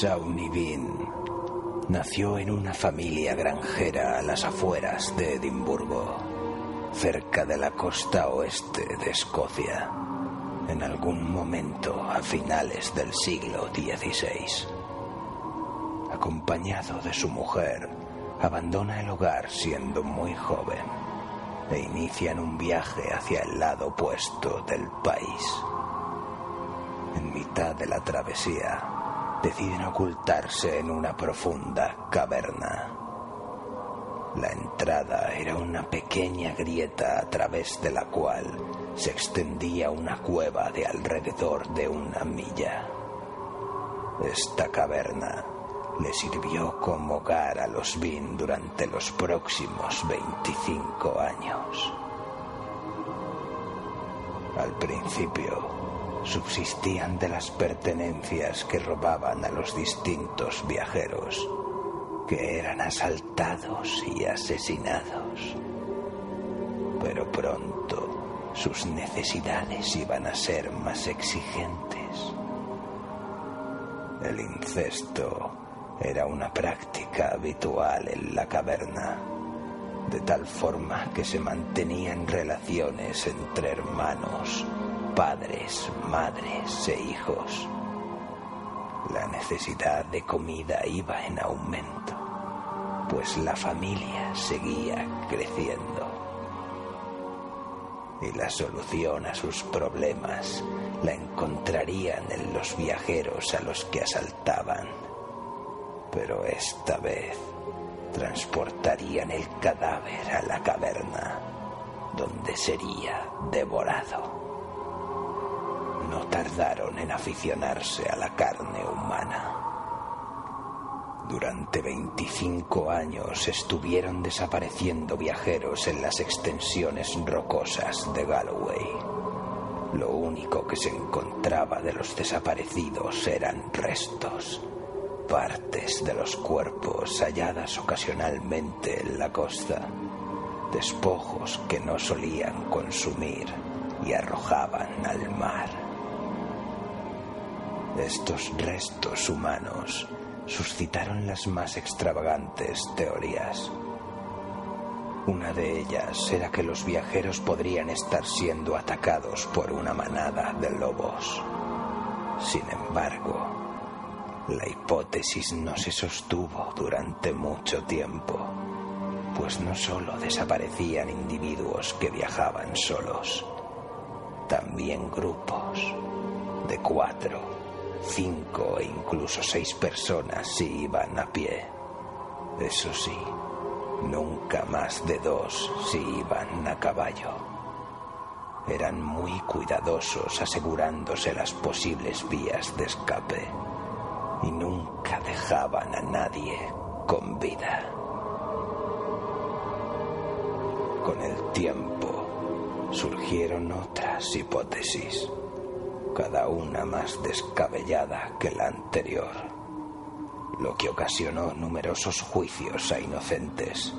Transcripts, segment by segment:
Sauni Bean nació en una familia granjera a las afueras de Edimburgo, cerca de la costa oeste de Escocia, en algún momento a finales del siglo XVI. Acompañado de su mujer, abandona el hogar siendo muy joven e inician un viaje hacia el lado opuesto del país. En mitad de la travesía, deciden ocultarse en una profunda caverna. La entrada era una pequeña grieta a través de la cual se extendía una cueva de alrededor de una milla. Esta caverna le sirvió como hogar a los Bin durante los próximos 25 años. Al principio, subsistían de las pertenencias que robaban a los distintos viajeros, que eran asaltados y asesinados. Pero pronto sus necesidades iban a ser más exigentes. El incesto era una práctica habitual en la caverna, de tal forma que se mantenían relaciones entre hermanos padres, madres e hijos. La necesidad de comida iba en aumento, pues la familia seguía creciendo. Y la solución a sus problemas la encontrarían en los viajeros a los que asaltaban. Pero esta vez transportarían el cadáver a la caverna, donde sería devorado no tardaron en aficionarse a la carne humana. Durante 25 años estuvieron desapareciendo viajeros en las extensiones rocosas de Galloway. Lo único que se encontraba de los desaparecidos eran restos, partes de los cuerpos halladas ocasionalmente en la costa, despojos que no solían consumir y arrojaban al mar. Estos restos humanos suscitaron las más extravagantes teorías. Una de ellas era que los viajeros podrían estar siendo atacados por una manada de lobos. Sin embargo, la hipótesis no se sostuvo durante mucho tiempo, pues no solo desaparecían individuos que viajaban solos, también grupos de cuatro Cinco e incluso seis personas si iban a pie. Eso sí, nunca más de dos si iban a caballo. Eran muy cuidadosos asegurándose las posibles vías de escape y nunca dejaban a nadie con vida. Con el tiempo surgieron otras hipótesis cada una más descabellada que la anterior, lo que ocasionó numerosos juicios a inocentes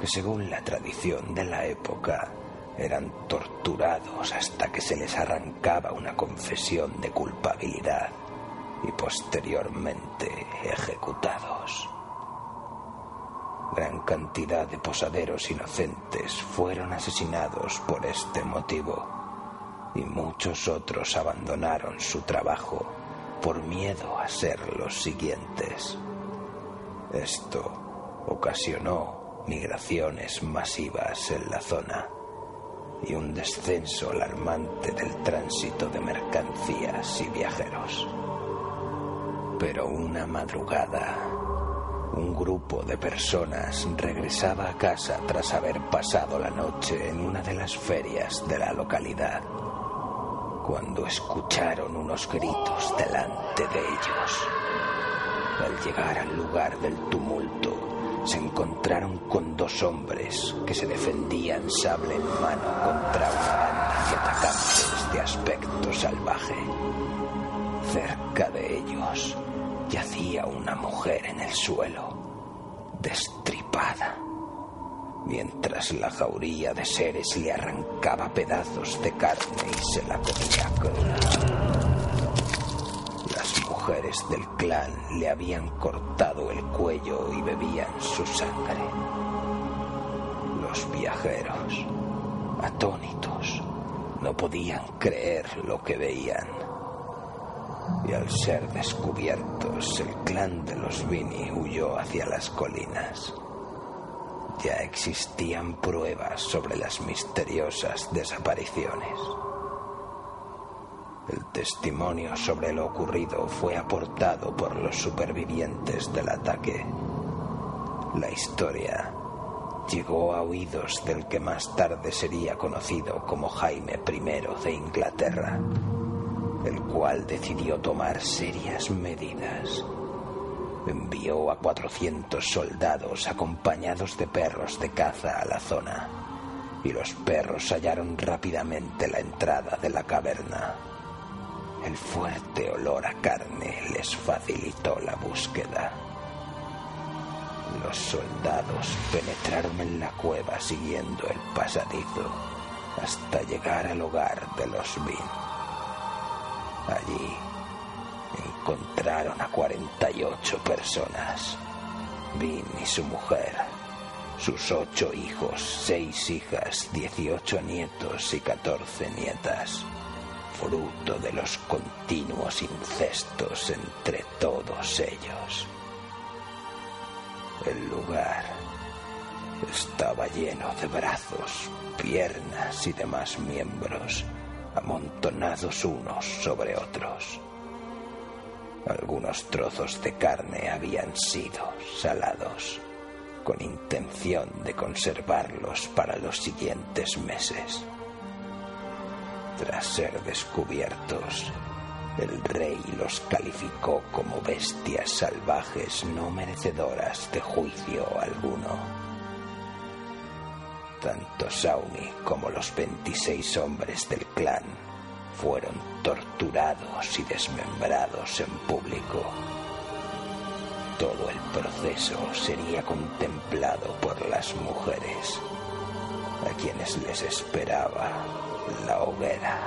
que según la tradición de la época eran torturados hasta que se les arrancaba una confesión de culpabilidad y posteriormente ejecutados. Gran cantidad de posaderos inocentes fueron asesinados por este motivo y muchos otros abandonaron su trabajo por miedo a ser los siguientes. Esto ocasionó migraciones masivas en la zona y un descenso alarmante del tránsito de mercancías y viajeros. Pero una madrugada, un grupo de personas regresaba a casa tras haber pasado la noche en una de las ferias de la localidad cuando escucharon unos gritos delante de ellos. Al llegar al lugar del tumulto, se encontraron con dos hombres que se defendían sable en mano contra una banda de atacantes de aspecto salvaje. Cerca de ellos yacía una mujer en el suelo, destripada mientras la jauría de seres le arrancaba pedazos de carne y se la comía cruda. Las mujeres del clan le habían cortado el cuello y bebían su sangre. Los viajeros, atónitos, no podían creer lo que veían. Y al ser descubiertos, el clan de los Vini huyó hacia las colinas. Ya existían pruebas sobre las misteriosas desapariciones. El testimonio sobre lo ocurrido fue aportado por los supervivientes del ataque. La historia llegó a oídos del que más tarde sería conocido como Jaime I de Inglaterra, el cual decidió tomar serias medidas. Envió a 400 soldados acompañados de perros de caza a la zona, y los perros hallaron rápidamente la entrada de la caverna. El fuerte olor a carne les facilitó la búsqueda. Los soldados penetraron en la cueva siguiendo el pasadizo hasta llegar al hogar de los Bin. Allí encontraron a 48 personas. Bin y su mujer, sus ocho hijos, seis hijas, 18 nietos y 14 nietas fruto de los continuos incestos entre todos ellos. El lugar estaba lleno de brazos, piernas y demás miembros amontonados unos sobre otros. Algunos trozos de carne habían sido salados con intención de conservarlos para los siguientes meses. Tras ser descubiertos, el rey los calificó como bestias salvajes no merecedoras de juicio alguno. Tanto Sauni como los 26 hombres del clan fueron torturados y desmembrados en público. Todo el proceso sería contemplado por las mujeres, a quienes les esperaba la hoguera.